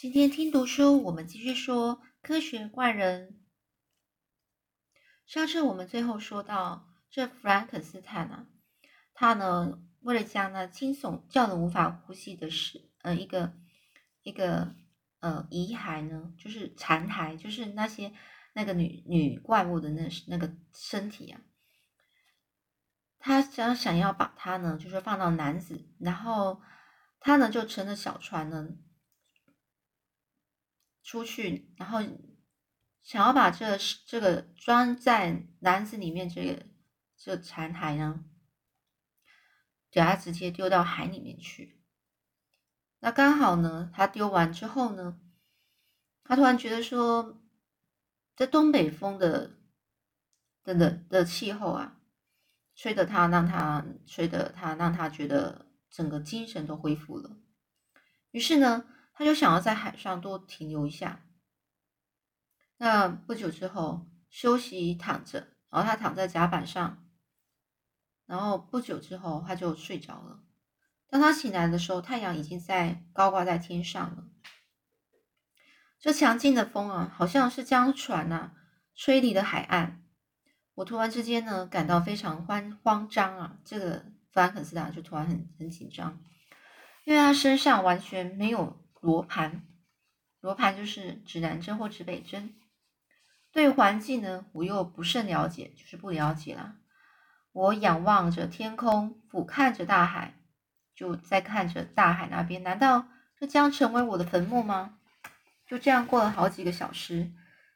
今天听读书，我们继续说科学怪人。上次我们最后说到，这弗兰肯斯坦啊，他呢为了将那惊悚叫人无法呼吸的是呃一个一个呃遗骸呢，就是残骸，就是那些那个女女怪物的那那个身体啊，他想想要把它呢，就是放到男子，然后他呢就乘着小船呢。出去，然后想要把这这个装在篮子里面这个这残骸呢，给它直接丢到海里面去。那刚好呢，他丢完之后呢，他突然觉得说，这东北风的的的的气候啊，吹得他让他吹得他让他觉得整个精神都恢复了。于是呢。他就想要在海上多停留一下。那不久之后休息躺着，然后他躺在甲板上，然后不久之后他就睡着了。当他醒来的时候，太阳已经在高挂在天上了。这强劲的风啊，好像是将船啊吹离了海岸。我突然之间呢，感到非常慌慌张啊！这个弗兰肯斯坦就突然很很紧张，因为他身上完全没有。罗盘，罗盘就是指南针或指北针。对环境呢，我又不甚了解，就是不了解啦。我仰望着天空，俯瞰着大海，就在看着大海那边。难道这将成为我的坟墓吗？就这样过了好几个小时，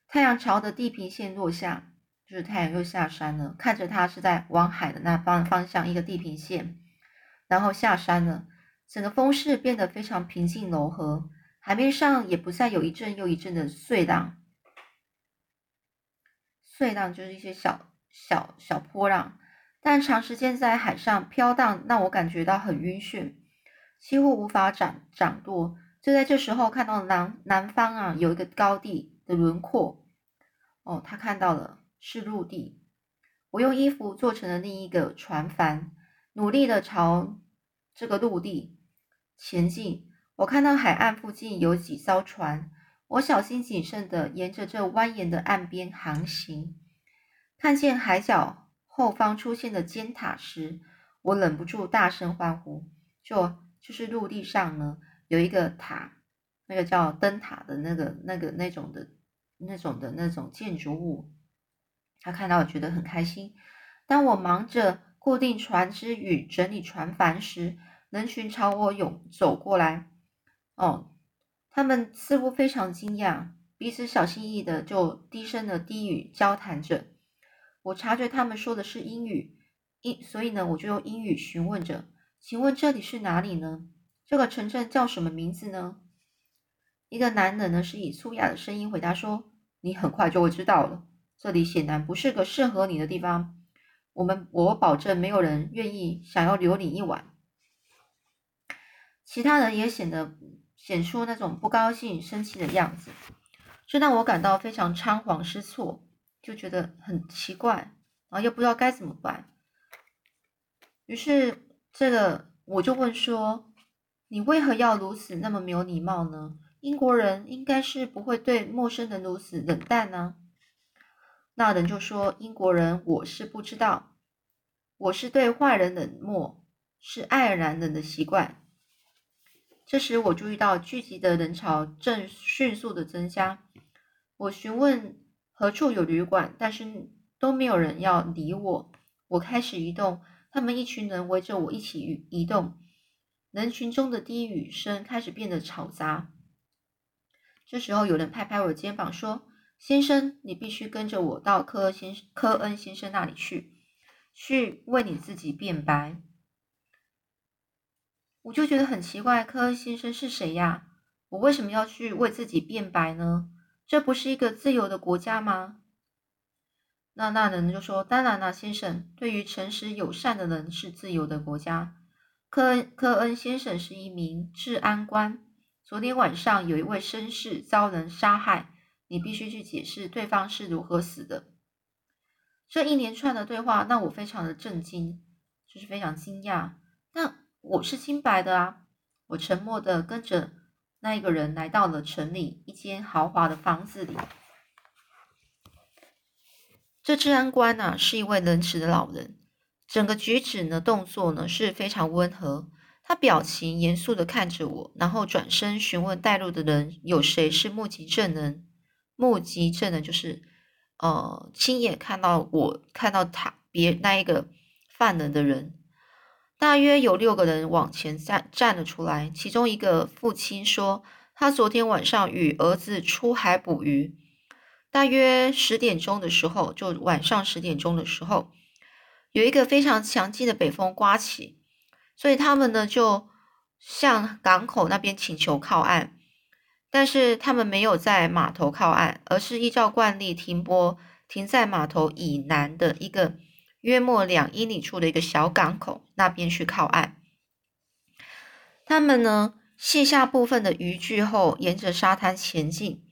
太阳朝着地平线落下，就是太阳又下山了。看着它是在往海的那方方向一个地平线，然后下山了。整个风势变得非常平静柔和，海面上也不再有一阵又一阵的碎浪。碎浪就是一些小小小波浪，但长时间在海上飘荡，让我感觉到很晕眩，几乎无法掌掌舵。就在这时候，看到南南方啊有一个高地的轮廓。哦，他看到了是陆地。我用衣服做成了另一个船帆，努力的朝。这个陆地前进，我看到海岸附近有几艘船，我小心谨慎地沿着这蜿蜒的岸边航行。看见海角后方出现的尖塔时，我忍不住大声欢呼。就就是陆地上呢有一个塔，那个叫灯塔的那个那个那种的那种的那种建筑物。他看到我觉得很开心。当我忙着。固定船只与整理船帆时，人群朝我涌走过来。哦，他们似乎非常惊讶，彼此小心翼翼的就低声的低语交谈着。我察觉他们说的是英语，英，所以呢，我就用英语询问着：“请问这里是哪里呢？这个城镇叫什么名字呢？”一个男人呢是以粗哑的声音回答说：“你很快就会知道了。这里显然不是个适合你的地方。”我们，我保证没有人愿意想要留你一晚。其他人也显得显出那种不高兴、生气的样子，这让我感到非常仓皇失措，就觉得很奇怪，然后又不知道该怎么办。于是，这个我就问说：“你为何要如此那么没有礼貌呢？英国人应该是不会对陌生人如此冷淡呢。”那人就说：“英国人，我是不知道，我是对坏人冷漠，是爱尔兰人的习惯。”这时，我注意到聚集的人潮正迅速的增加。我询问何处有旅馆，但是都没有人要理我。我开始移动，他们一群人围着我一起移移动。人群中的低语声开始变得嘈杂。这时候，有人拍拍我肩膀说。先生，你必须跟着我到科恩先科恩先生那里去，去为你自己辩白。我就觉得很奇怪，科恩先生是谁呀？我为什么要去为自己辩白呢？这不是一个自由的国家吗？那那人就说：“当然了，先生，对于诚实友善的人是自由的国家。科恩科恩先生是一名治安官，昨天晚上有一位绅士遭人杀害。”你必须去解释对方是如何死的。这一连串的对话让我非常的震惊，就是非常惊讶。那我是清白的啊！我沉默的跟着那一个人来到了城里一间豪华的房子里。这治安官呢，是一位仁慈的老人，整个举止呢、动作呢是非常温和。他表情严肃的看着我，然后转身询问带路的人有谁是目击证人。目击证人就是，呃，亲眼看到我看到他别那一个犯人的人。大约有六个人往前站站了出来，其中一个父亲说，他昨天晚上与儿子出海捕鱼。大约十点钟的时候，就晚上十点钟的时候，有一个非常强劲的北风刮起，所以他们呢就向港口那边请求靠岸，但是他们没有在码头靠岸，而是依照惯例停泊停在码头以南的一个约莫两英里处的一个小港口那边去靠岸。他们呢卸下部分的渔具后，沿着沙滩前进。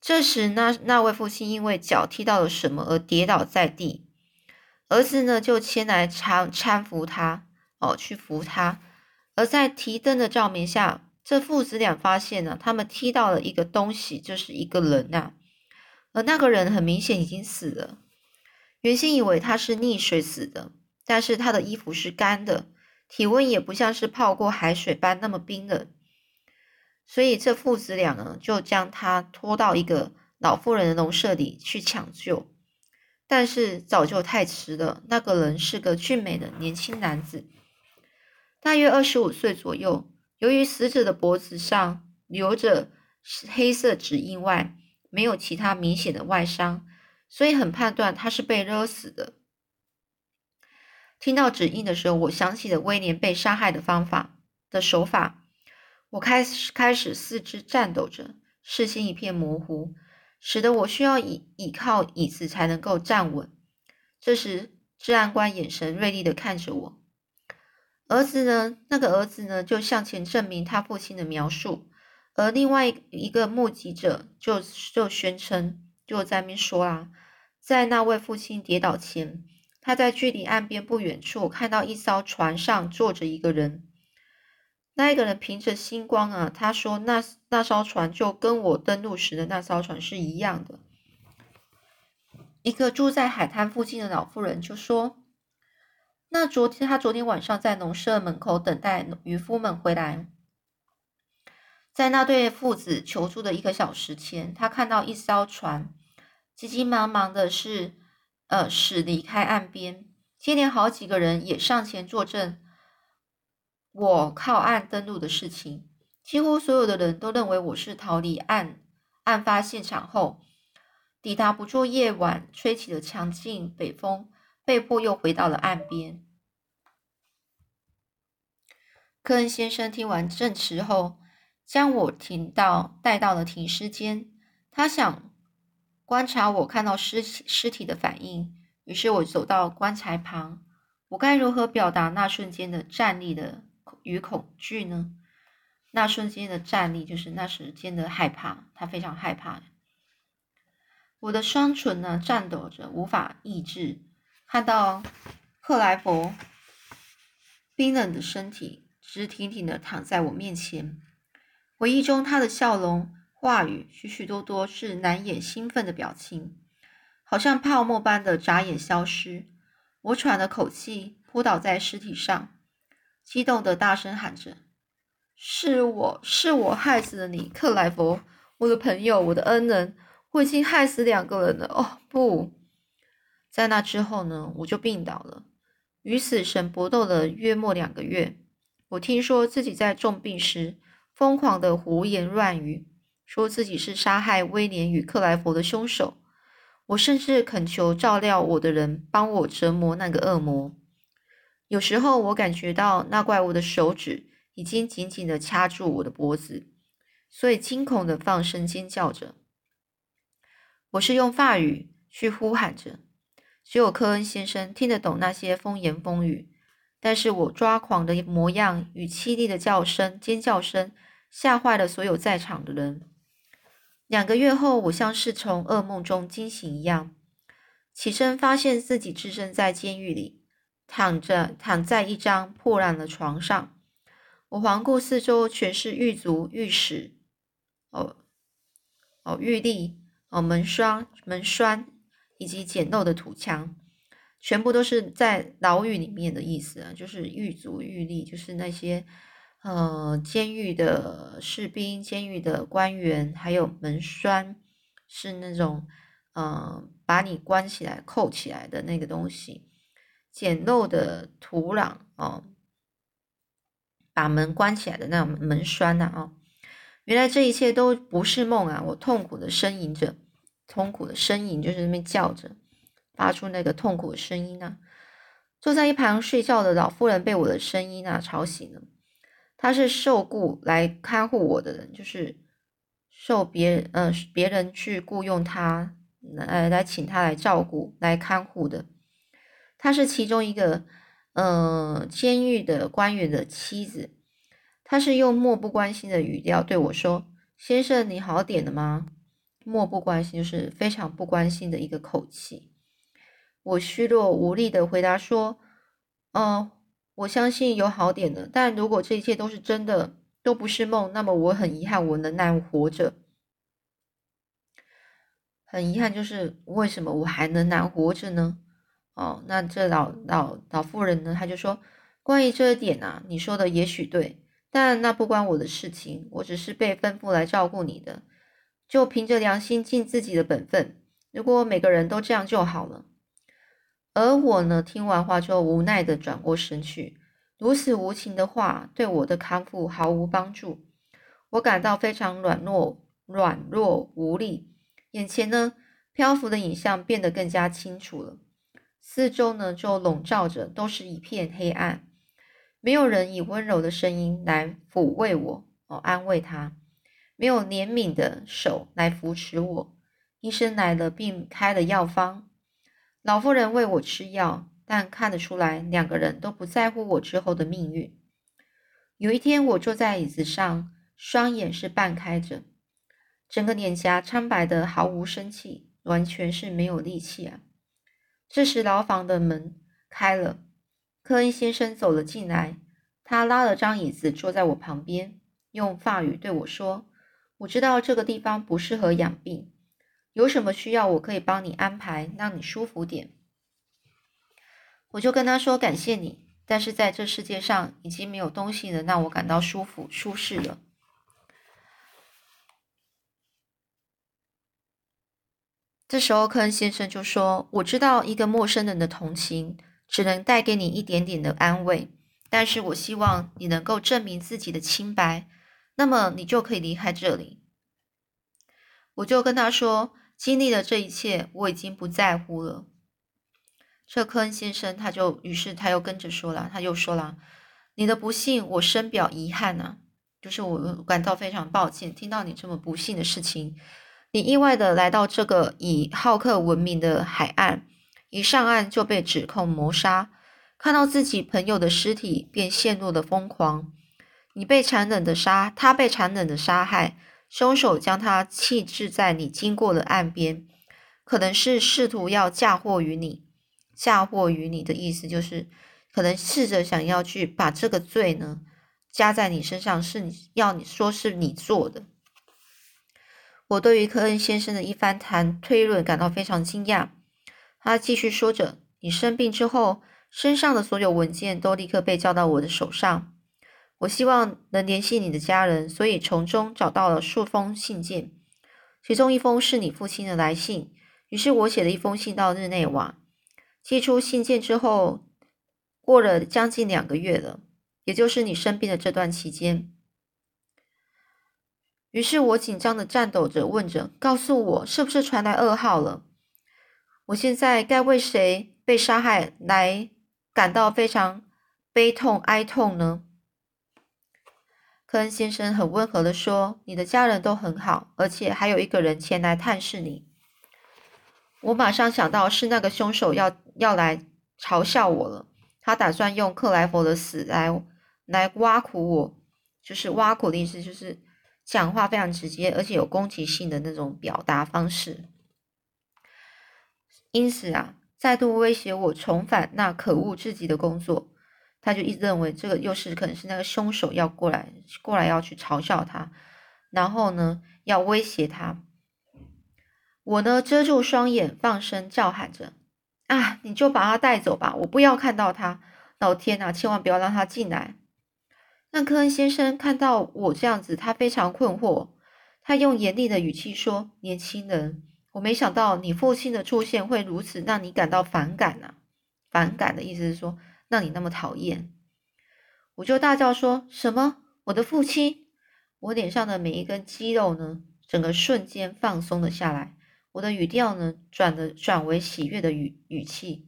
这时，那那位父亲因为脚踢到了什么而跌倒在地，儿子呢就前来搀搀扶他，哦，去扶他。而在提灯的照明下，这父子俩发现呢，他们踢到了一个东西，就是一个人呐。而那个人很明显已经死了，原先以为他是溺水死的，但是他的衣服是干的，体温也不像是泡过海水般那么冰冷。所以这父子俩呢，就将他拖到一个老妇人的农舍里去抢救，但是早就太迟了。那个人是个俊美的年轻男子，大约二十五岁左右。由于死者的脖子上留着黑色指印外，没有其他明显的外伤，所以很判断他是被勒死的。听到指印的时候，我想起了威廉被杀害的方法的手法。我开始开始四肢颤抖着，视线一片模糊，使得我需要倚倚靠椅子才能够站稳。这时，治安官眼神锐利的看着我。儿子呢？那个儿子呢？就向前证明他父亲的描述。而另外一个目击者就就宣称，就在面说啊，在那位父亲跌倒前，他在距离岸边不远处看到一艘船上坐着一个人。那一个人凭着星光啊，他说那那艘船就跟我登陆时的那艘船是一样的。一个住在海滩附近的老妇人就说：“那昨天他昨天晚上在农舍门口等待渔夫们回来，在那对父子求助的一个小时前，他看到一艘船急急忙忙的是呃驶离开岸边，接连好几个人也上前作证。”我靠岸登陆的事情，几乎所有的人都认为我是逃离案案发现场后，抵达不住夜晚吹起的强劲北风，被迫又回到了岸边。科恩先生听完证词后，将我停到带到了停尸间，他想观察我看到尸尸体的反应，于是我走到棺材旁，我该如何表达那瞬间的站立的？与恐惧呢？那瞬间的站立就是那时间的害怕，他非常害怕。我的双唇呢颤抖着，无法抑制。看到克莱佛冰冷的身体直挺挺的躺在我面前，回忆中他的笑容、话语，许许多多是难掩兴奋的表情，好像泡沫般的眨眼消失。我喘了口气，扑倒在尸体上。激动的大声喊着：“是我是我害死了你，克莱佛，我的朋友，我的恩人，我已经害死两个人了。”哦，不在那之后呢，我就病倒了，与死神搏斗了约莫两个月。我听说自己在重病时疯狂的胡言乱语，说自己是杀害威廉与克莱佛的凶手。我甚至恳求照料我的人帮我折磨那个恶魔。有时候我感觉到那怪物的手指已经紧紧的掐住我的脖子，所以惊恐的放声尖叫着。我是用法语去呼喊着，只有科恩先生听得懂那些风言风语。但是我抓狂的模样与凄厉的叫声、尖叫声吓坏了所有在场的人。两个月后，我像是从噩梦中惊醒一样，起身发现自己置身在监狱里。躺着躺在一张破烂的床上，我环顾四周，全是狱卒、狱史、哦哦玉立哦门栓门栓以及简陋的土墙，全部都是在牢狱里面的意思啊，就是狱卒狱吏，就是那些呃监狱的士兵、监狱的官员，还有门栓是那种呃把你关起来、扣起来的那个东西，简陋的土壤哦。把门关起来的那种门栓呐啊！原来这一切都不是梦啊！我痛苦的呻吟着，痛苦的呻吟就是那边叫着，发出那个痛苦的声音呐。坐在一旁睡觉的老妇人被我的声音啊吵醒了。他是受雇来看护我的人，就是受别人呃别人去雇佣他来来请他来照顾来看护的。他是其中一个。嗯，监狱的官员的妻子，他是用漠不关心的语调对我说：“先生，你好点了吗？”漠不关心就是非常不关心的一个口气。我虚弱无力的回答说：“嗯，我相信有好点的，但如果这一切都是真的，都不是梦，那么我很遗憾，我仍然活着。很遗憾，就是为什么我还能难活着呢？”哦，那这老老老妇人呢？他就说，关于这一点啊，你说的也许对，但那不关我的事情，我只是被吩咐来照顾你的，就凭着良心尽自己的本分。如果每个人都这样就好了。而我呢，听完话之后，无奈的转过身去。如此无情的话，对我的康复毫无帮助。我感到非常软弱，软弱无力。眼前呢，漂浮的影像变得更加清楚了。四周呢，就笼罩着，都是一片黑暗，没有人以温柔的声音来抚慰我，哦，安慰他，没有怜悯的手来扶持我。医生来了，并开了药方，老妇人喂我吃药，但看得出来，两个人都不在乎我之后的命运。有一天，我坐在椅子上，双眼是半开着，整个脸颊苍白的毫无生气，完全是没有力气啊。这时，牢房的门开了，科恩先生走了进来。他拉了张椅子坐在我旁边，用法语对我说：“我知道这个地方不适合养病，有什么需要我可以帮你安排，让你舒服点。”我就跟他说：“感谢你，但是在这世界上已经没有东西能让我感到舒服、舒适了。”这时候，科恩先生就说：“我知道一个陌生人的同情只能带给你一点点的安慰，但是我希望你能够证明自己的清白，那么你就可以离开这里。”我就跟他说：“经历了这一切，我已经不在乎了。”这科恩先生他就于是他又跟着说了，他又说了：“你的不幸，我深表遗憾呐，就是我感到非常抱歉，听到你这么不幸的事情。”你意外的来到这个以好客闻名的海岸，一上岸就被指控谋杀，看到自己朋友的尸体便陷入了疯狂。你被残忍的杀，他被残忍的杀害，凶手将他弃置在你经过的岸边，可能是试图要嫁祸于你。嫁祸于你的意思就是，可能试着想要去把这个罪呢加在你身上，是你要你说是你做的。我对于科恩先生的一番谈推论感到非常惊讶。他继续说着：“你生病之后，身上的所有文件都立刻被交到我的手上。我希望能联系你的家人，所以从中找到了数封信件，其中一封是你父亲的来信。于是我写了一封信到日内瓦。寄出信件之后，过了将近两个月了，也就是你生病的这段期间。”于是我紧张的颤抖着，问着：“告诉我，是不是传来噩耗了？我现在该为谁被杀害来感到非常悲痛哀痛呢？”科恩先生很温和的说：“你的家人都很好，而且还有一个人前来探视你。”我马上想到是那个凶手要要来嘲笑我了，他打算用克莱佛的死来来挖苦我，就是挖苦的意思，就是。讲话非常直接，而且有攻击性的那种表达方式，因此啊，再度威胁我重返那可恶至极的工作。他就一直认为这个又是可能是那个凶手要过来，过来要去嘲笑他。然后呢，要威胁他。我呢，遮住双眼，放声叫喊着：“啊，你就把他带走吧，我不要看到他！老天呐，千万不要让他进来！”那科恩先生看到我这样子，他非常困惑，他用严厉的语气说：“年轻人，我没想到你父亲的出现会如此让你感到反感啊！反感的意思是说，让你那么讨厌。”我就大叫说：“什么？我的父亲？”我脸上的每一根肌肉呢，整个瞬间放松了下来。我的语调呢，转的转为喜悦的语语气。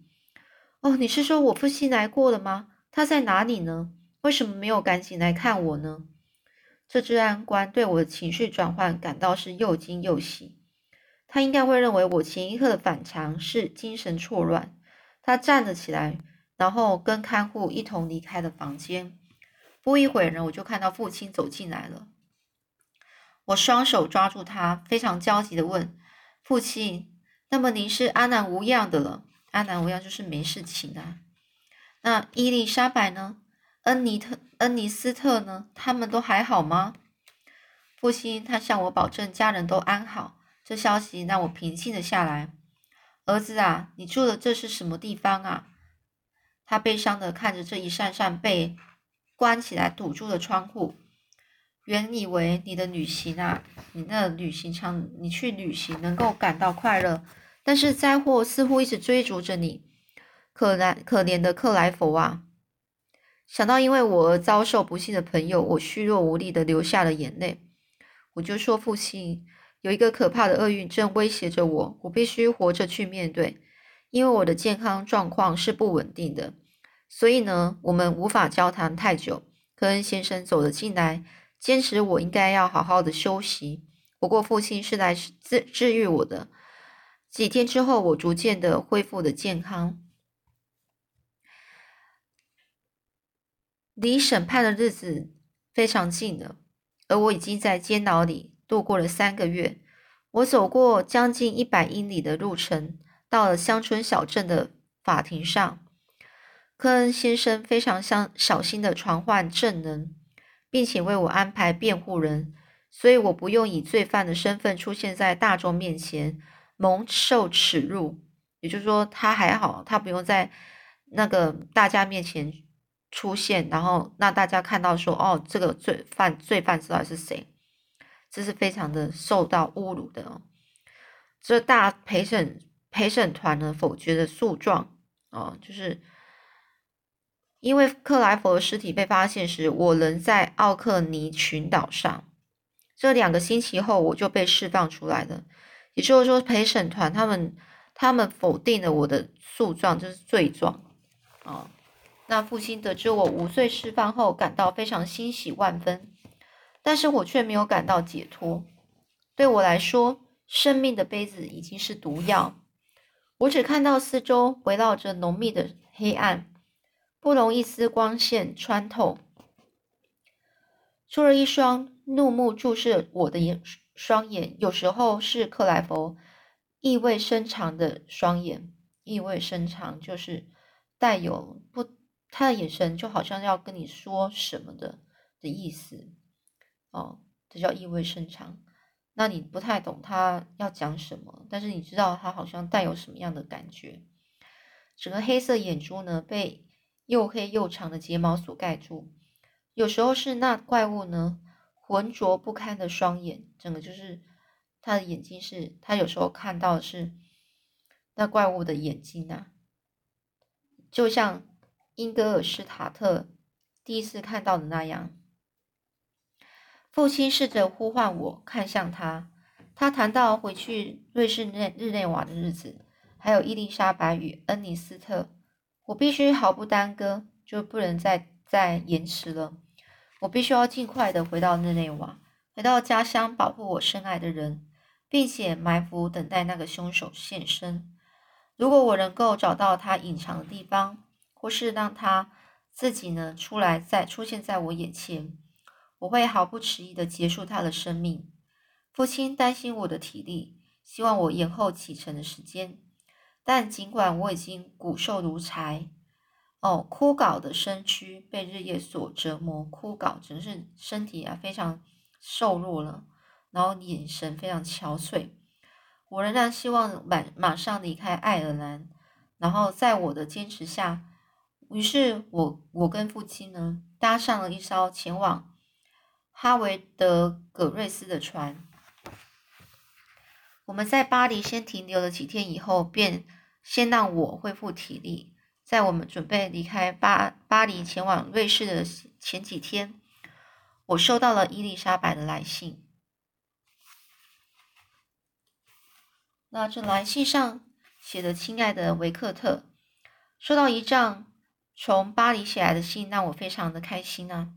哦，你是说我父亲来过了吗？他在哪里呢？为什么没有赶紧来看我呢？这治安官对我的情绪转换感到是又惊又喜。他应该会认为我前一刻的反常是精神错乱。他站了起来，然后跟看护一同离开了房间。不一会儿呢，我就看到父亲走进来了。我双手抓住他，非常焦急的问。父亲，那么您是安然无恙的了？安然无恙就是没事情啊。那伊丽莎白呢？恩尼特、恩尼斯特呢？他们都还好吗？父亲他向我保证，家人都安好。这消息让我平静了下来。儿子啊，你住的这是什么地方啊？他悲伤的看着这一扇扇被关起来、堵住的窗户。原以为你的旅行啊，你那旅行场，你去旅行能够感到快乐，但是灾祸似乎一直追逐着你，可怜可怜的克莱佛啊！想到因为我而遭受不幸的朋友，我虚弱无力的流下了眼泪。我就说，父亲有一个可怕的厄运正威胁着我，我必须活着去面对，因为我的健康状况是不稳定的。所以呢，我们无法交谈太久。科恩先生走了进来。坚持我应该要好好的休息。不过父亲是来治治愈我的。几天之后，我逐渐的恢复了健康。离审判的日子非常近了，而我已经在监牢里度过了三个月。我走过将近一百英里的路程，到了乡村小镇的法庭上。科恩先生非常小小心的传唤证人。并且为我安排辩护人，所以我不用以罪犯的身份出现在大众面前，蒙受耻辱。也就是说，他还好，他不用在那个大家面前出现，然后让大家看到说，哦，这个罪犯罪犯知道是谁，这是非常的受到侮辱的哦。这大陪审陪审团呢否决的诉状哦，就是。因为克莱佛的尸体被发现时，我仍在奥克尼群岛上。这两个星期后，我就被释放出来了。也就是说，陪审团他们他们否定了我的诉状，就是罪状。哦，那父亲得知我无罪释放后，感到非常欣喜万分，但是我却没有感到解脱。对我来说，生命的杯子已经是毒药。我只看到四周围绕着浓密的黑暗。不容一丝光线穿透，除了一双怒目注视我的眼双眼，有时候是克莱佛意味深长的双眼，意味深长就是带有不，他的眼神就好像要跟你说什么的的意思，哦，这叫意味深长。那你不太懂他要讲什么，但是你知道他好像带有什么样的感觉。整个黑色眼珠呢被。又黑又长的睫毛所盖住，有时候是那怪物呢浑浊不堪的双眼，整个就是他的眼睛是，他有时候看到的是那怪物的眼睛啊，就像英格尔施塔特第一次看到的那样。父亲试着呼唤我看向他，他谈到回去瑞士内日内瓦的日子，还有伊丽莎白与恩尼斯特。我必须毫不耽搁，就不能再再延迟了。我必须要尽快的回到日内瓦，回到家乡，保护我深爱的人，并且埋伏等待那个凶手现身。如果我能够找到他隐藏的地方，或是让他自己呢出来，再出现在我眼前，我会毫不迟疑地结束他的生命。父亲担心我的体力，希望我延后启程的时间。但尽管我已经骨瘦如柴，哦，枯槁的身躯被日夜所折磨，枯槁，整个是身体啊非常瘦弱了。然后眼神非常憔悴。我仍然希望马马上离开爱尔兰，然后在我的坚持下，于是我我跟父亲呢搭上了一艘前往哈维德葛瑞斯的船。我们在巴黎先停留了几天，以后便先让我恢复体力。在我们准备离开巴巴黎前往瑞士的前几天，我收到了伊丽莎白的来信。那这来信上写的：“亲爱的维克特，收到一张从巴黎写来的信，让我非常的开心啊！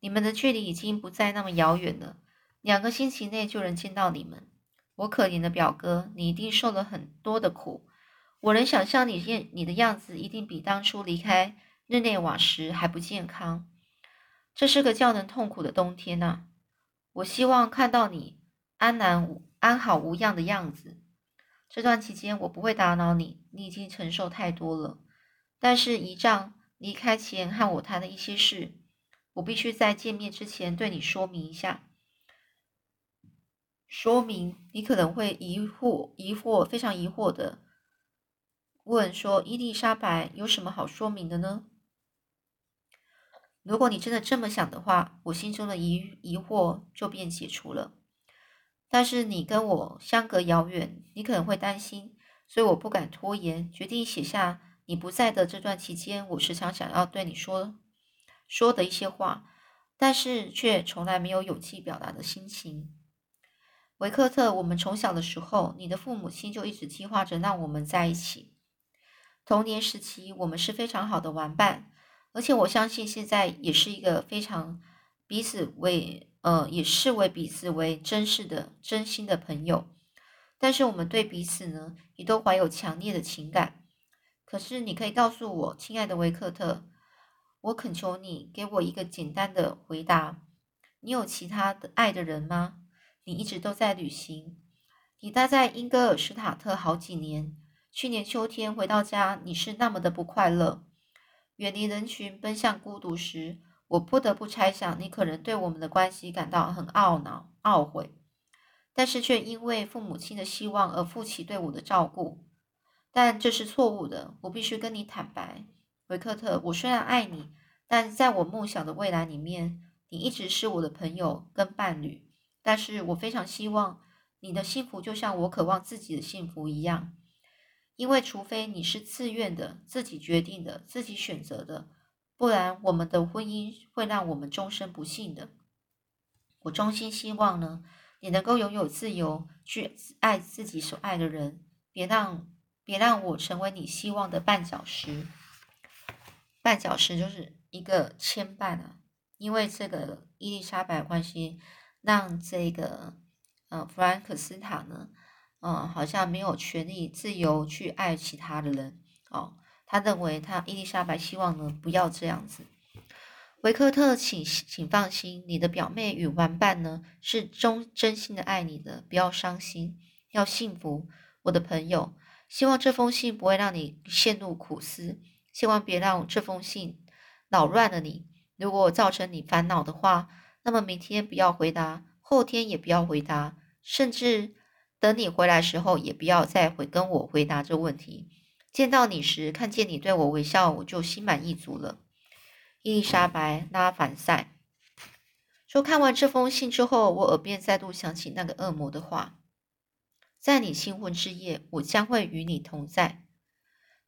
你们的距离已经不再那么遥远了，两个星期内就能见到你们。”我可怜的表哥，你一定受了很多的苦。我能想象你样你的样子，一定比当初离开日内瓦时还不健康。这是个叫人痛苦的冬天呐！我希望看到你安然安好无恙的样子。这段期间我不会打扰你，你已经承受太多了。但是姨丈离开前和我谈的一些事，我必须在见面之前对你说明一下。说明你可能会疑惑、疑惑、非常疑惑的问说：“伊丽莎白有什么好说明的呢？”如果你真的这么想的话，我心中的疑疑惑就便解除了。但是你跟我相隔遥远，你可能会担心，所以我不敢拖延，决定写下你不在的这段期间，我时常想要对你说说的一些话，但是却从来没有勇气表达的心情。维克特，我们从小的时候，你的父母亲就一直计划着让我们在一起。童年时期，我们是非常好的玩伴，而且我相信现在也是一个非常彼此为呃，也视为彼此为真实的、真心的朋友。但是我们对彼此呢，也都怀有强烈的情感。可是，你可以告诉我，亲爱的维克特，我恳求你给我一个简单的回答：你有其他的爱的人吗？你一直都在旅行，你待在英格尔施塔特好几年。去年秋天回到家，你是那么的不快乐。远离人群，奔向孤独时，我不得不猜想，你可能对我们的关系感到很懊恼、懊悔，但是却因为父母亲的希望而负起对我的照顾。但这是错误的。我必须跟你坦白，维克特，我虽然爱你，但在我梦想的未来里面，你一直是我的朋友跟伴侣。但是我非常希望你的幸福就像我渴望自己的幸福一样，因为除非你是自愿的、自己决定的、自己选择的，不然我们的婚姻会让我们终身不幸的。我衷心希望呢，你能够拥有自由去爱自己所爱的人，别让别让我成为你希望的绊脚石。绊脚石就是一个牵绊啊，因为这个伊丽莎白关系。让这个呃弗兰克斯塔呢，嗯，好像没有权利自由去爱其他的人哦。他认为他伊丽莎白希望呢不要这样子。维克特，请请放心，你的表妹与玩伴呢是忠真心的爱你的，不要伤心，要幸福，我的朋友。希望这封信不会让你陷入苦思，千万别让这封信扰乱了你。如果造成你烦恼的话。那么明天不要回答，后天也不要回答，甚至等你回来时候也不要再回跟我回答这问题。见到你时，看见你对我微笑，我就心满意足了。伊丽莎白·拉凡塞说：“看完这封信之后，我耳边再度响起那个恶魔的话：在你新婚之夜，我将会与你同在。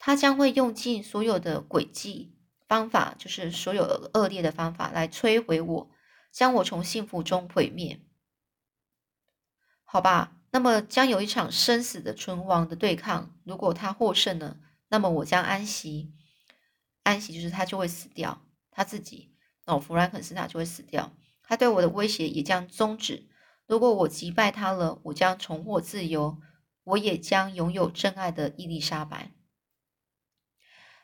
他将会用尽所有的诡计方法，就是所有恶劣的方法来摧毁我。”将我从幸福中毁灭，好吧？那么将有一场生死的存亡的对抗。如果他获胜了，那么我将安息。安息就是他就会死掉，他自己哦，弗兰肯斯塔就会死掉。他对我的威胁也将终止。如果我击败他了，我将重获自由，我也将拥有真爱的伊丽莎白。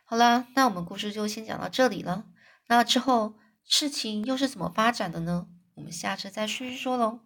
好了，那我们故事就先讲到这里了。那之后。事情又是怎么发展的呢？我们下次再继续说喽。